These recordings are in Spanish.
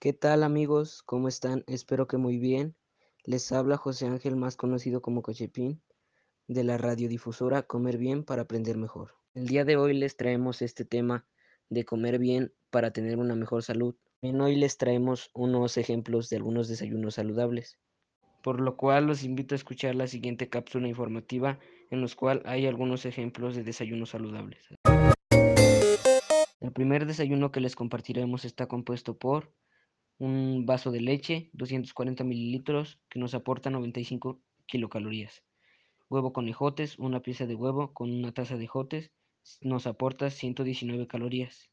¿Qué tal amigos? ¿Cómo están? Espero que muy bien. Les habla José Ángel, más conocido como Cochepín, de la radiodifusora Comer Bien para Aprender Mejor. El día de hoy les traemos este tema de comer bien para tener una mejor salud. Bien, hoy les traemos unos ejemplos de algunos desayunos saludables, por lo cual los invito a escuchar la siguiente cápsula informativa en los cual hay algunos ejemplos de desayunos saludables. El primer desayuno que les compartiremos está compuesto por un vaso de leche, 240 mililitros, que nos aporta 95 kilocalorías. Huevo con ejotes, una pieza de huevo con una taza de ejotes, nos aporta 119 calorías.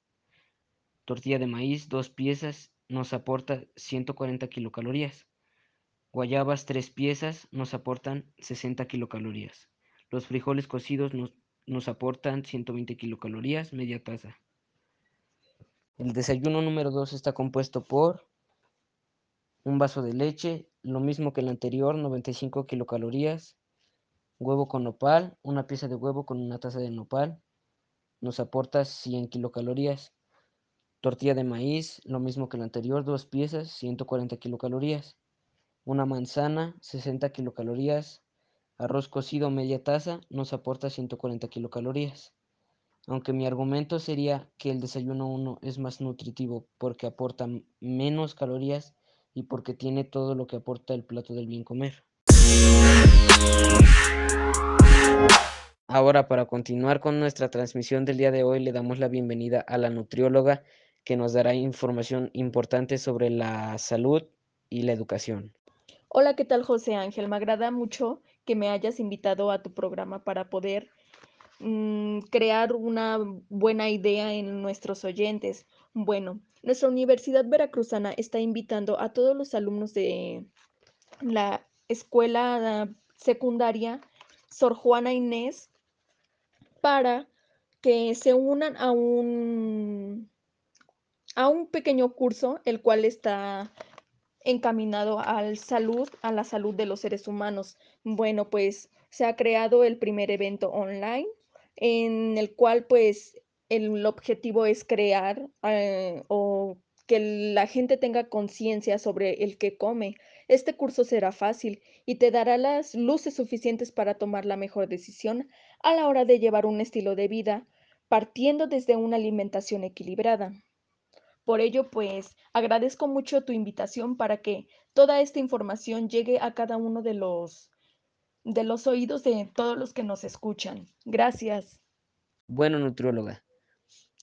Tortilla de maíz, dos piezas, nos aporta 140 kilocalorías. Guayabas, tres piezas, nos aportan 60 kilocalorías. Los frijoles cocidos nos, nos aportan 120 kilocalorías, media taza. El desayuno número 2 está compuesto por un vaso de leche, lo mismo que el anterior, 95 kilocalorías, huevo con nopal, una pieza de huevo con una taza de nopal, nos aporta 100 kilocalorías. Tortilla de maíz, lo mismo que el anterior, dos piezas, 140 kilocalorías. Una manzana, 60 kilocalorías. Arroz cocido, media taza, nos aporta 140 kilocalorías. Aunque mi argumento sería que el desayuno 1 es más nutritivo porque aporta menos calorías y porque tiene todo lo que aporta el plato del bien comer. Ahora, para continuar con nuestra transmisión del día de hoy, le damos la bienvenida a la nutrióloga que nos dará información importante sobre la salud y la educación. Hola, ¿qué tal José Ángel? Me agrada mucho que me hayas invitado a tu programa para poder mmm, crear una buena idea en nuestros oyentes. Bueno, nuestra Universidad Veracruzana está invitando a todos los alumnos de la escuela secundaria Sor Juana Inés para que se unan a un, a un pequeño curso, el cual está encaminado al salud, a la salud de los seres humanos. Bueno, pues se ha creado el primer evento online en el cual pues el objetivo es crear eh, o que la gente tenga conciencia sobre el que come. Este curso será fácil y te dará las luces suficientes para tomar la mejor decisión a la hora de llevar un estilo de vida partiendo desde una alimentación equilibrada. Por ello, pues agradezco mucho tu invitación para que toda esta información llegue a cada uno de los de los oídos de todos los que nos escuchan. Gracias. Bueno, nutrióloga,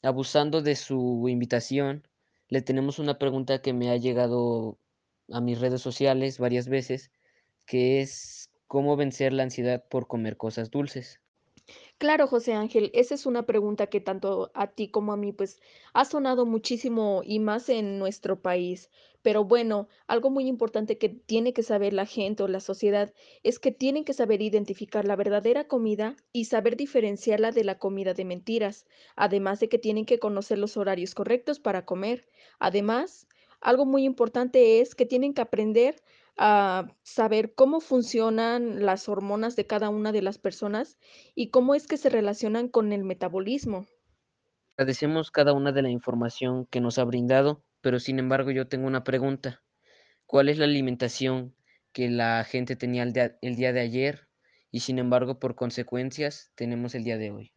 abusando de su invitación, le tenemos una pregunta que me ha llegado a mis redes sociales varias veces, que es cómo vencer la ansiedad por comer cosas dulces. Claro, José Ángel, esa es una pregunta que tanto a ti como a mí, pues, ha sonado muchísimo y más en nuestro país. Pero bueno, algo muy importante que tiene que saber la gente o la sociedad es que tienen que saber identificar la verdadera comida y saber diferenciarla de la comida de mentiras, además de que tienen que conocer los horarios correctos para comer. Además, algo muy importante es que tienen que aprender a saber cómo funcionan las hormonas de cada una de las personas y cómo es que se relacionan con el metabolismo. Agradecemos cada una de la información que nos ha brindado, pero sin embargo yo tengo una pregunta. ¿Cuál es la alimentación que la gente tenía el día, el día de ayer y sin embargo por consecuencias tenemos el día de hoy?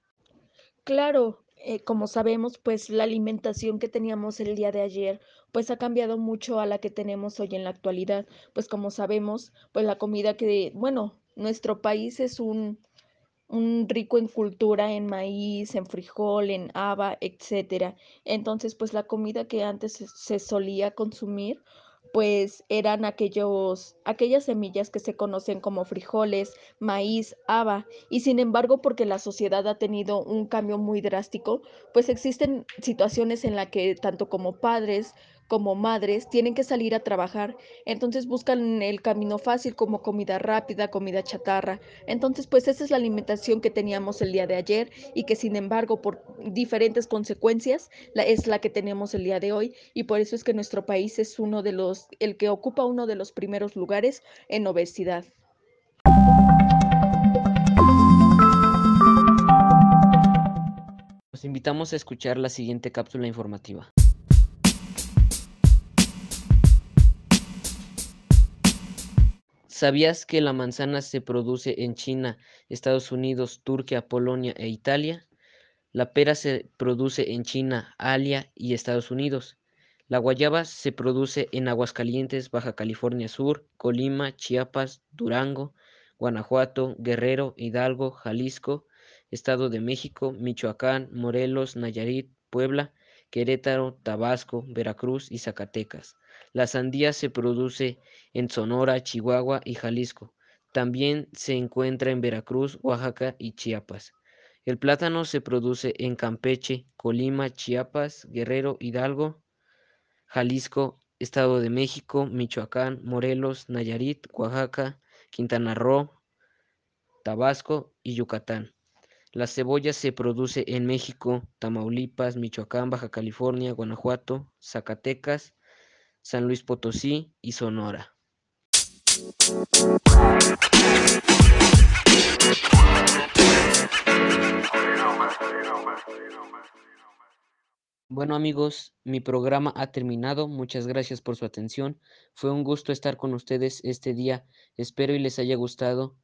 Claro, eh, como sabemos, pues la alimentación que teníamos el día de ayer, pues ha cambiado mucho a la que tenemos hoy en la actualidad. Pues como sabemos, pues la comida que, bueno, nuestro país es un, un rico en cultura, en maíz, en frijol, en haba, etcétera. Entonces, pues la comida que antes se, se solía consumir, pues eran aquellos, aquellas semillas que se conocen como frijoles, maíz, haba, y sin embargo, porque la sociedad ha tenido un cambio muy drástico, pues existen situaciones en las que tanto como padres como madres tienen que salir a trabajar, entonces buscan el camino fácil como comida rápida, comida chatarra. Entonces, pues esa es la alimentación que teníamos el día de ayer y que sin embargo por diferentes consecuencias la, es la que tenemos el día de hoy y por eso es que nuestro país es uno de los, el que ocupa uno de los primeros lugares en obesidad. Los invitamos a escuchar la siguiente cápsula informativa. ¿Sabías que la manzana se produce en China, Estados Unidos, Turquía, Polonia e Italia? La pera se produce en China, Alia y Estados Unidos. La guayaba se produce en Aguascalientes, Baja California Sur, Colima, Chiapas, Durango, Guanajuato, Guerrero, Hidalgo, Jalisco, Estado de México, Michoacán, Morelos, Nayarit, Puebla, Querétaro, Tabasco, Veracruz y Zacatecas. La sandía se produce en Sonora, Chihuahua y Jalisco. También se encuentra en Veracruz, Oaxaca y Chiapas. El plátano se produce en Campeche, Colima, Chiapas, Guerrero, Hidalgo, Jalisco, Estado de México, Michoacán, Morelos, Nayarit, Oaxaca, Quintana Roo, Tabasco y Yucatán. La cebolla se produce en México, Tamaulipas, Michoacán, Baja California, Guanajuato, Zacatecas, San Luis Potosí y Sonora. Bueno amigos, mi programa ha terminado. Muchas gracias por su atención. Fue un gusto estar con ustedes este día. Espero y les haya gustado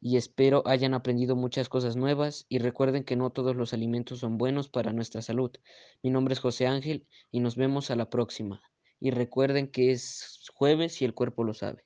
y espero hayan aprendido muchas cosas nuevas y recuerden que no todos los alimentos son buenos para nuestra salud. Mi nombre es José Ángel y nos vemos a la próxima. Y recuerden que es jueves y el cuerpo lo sabe.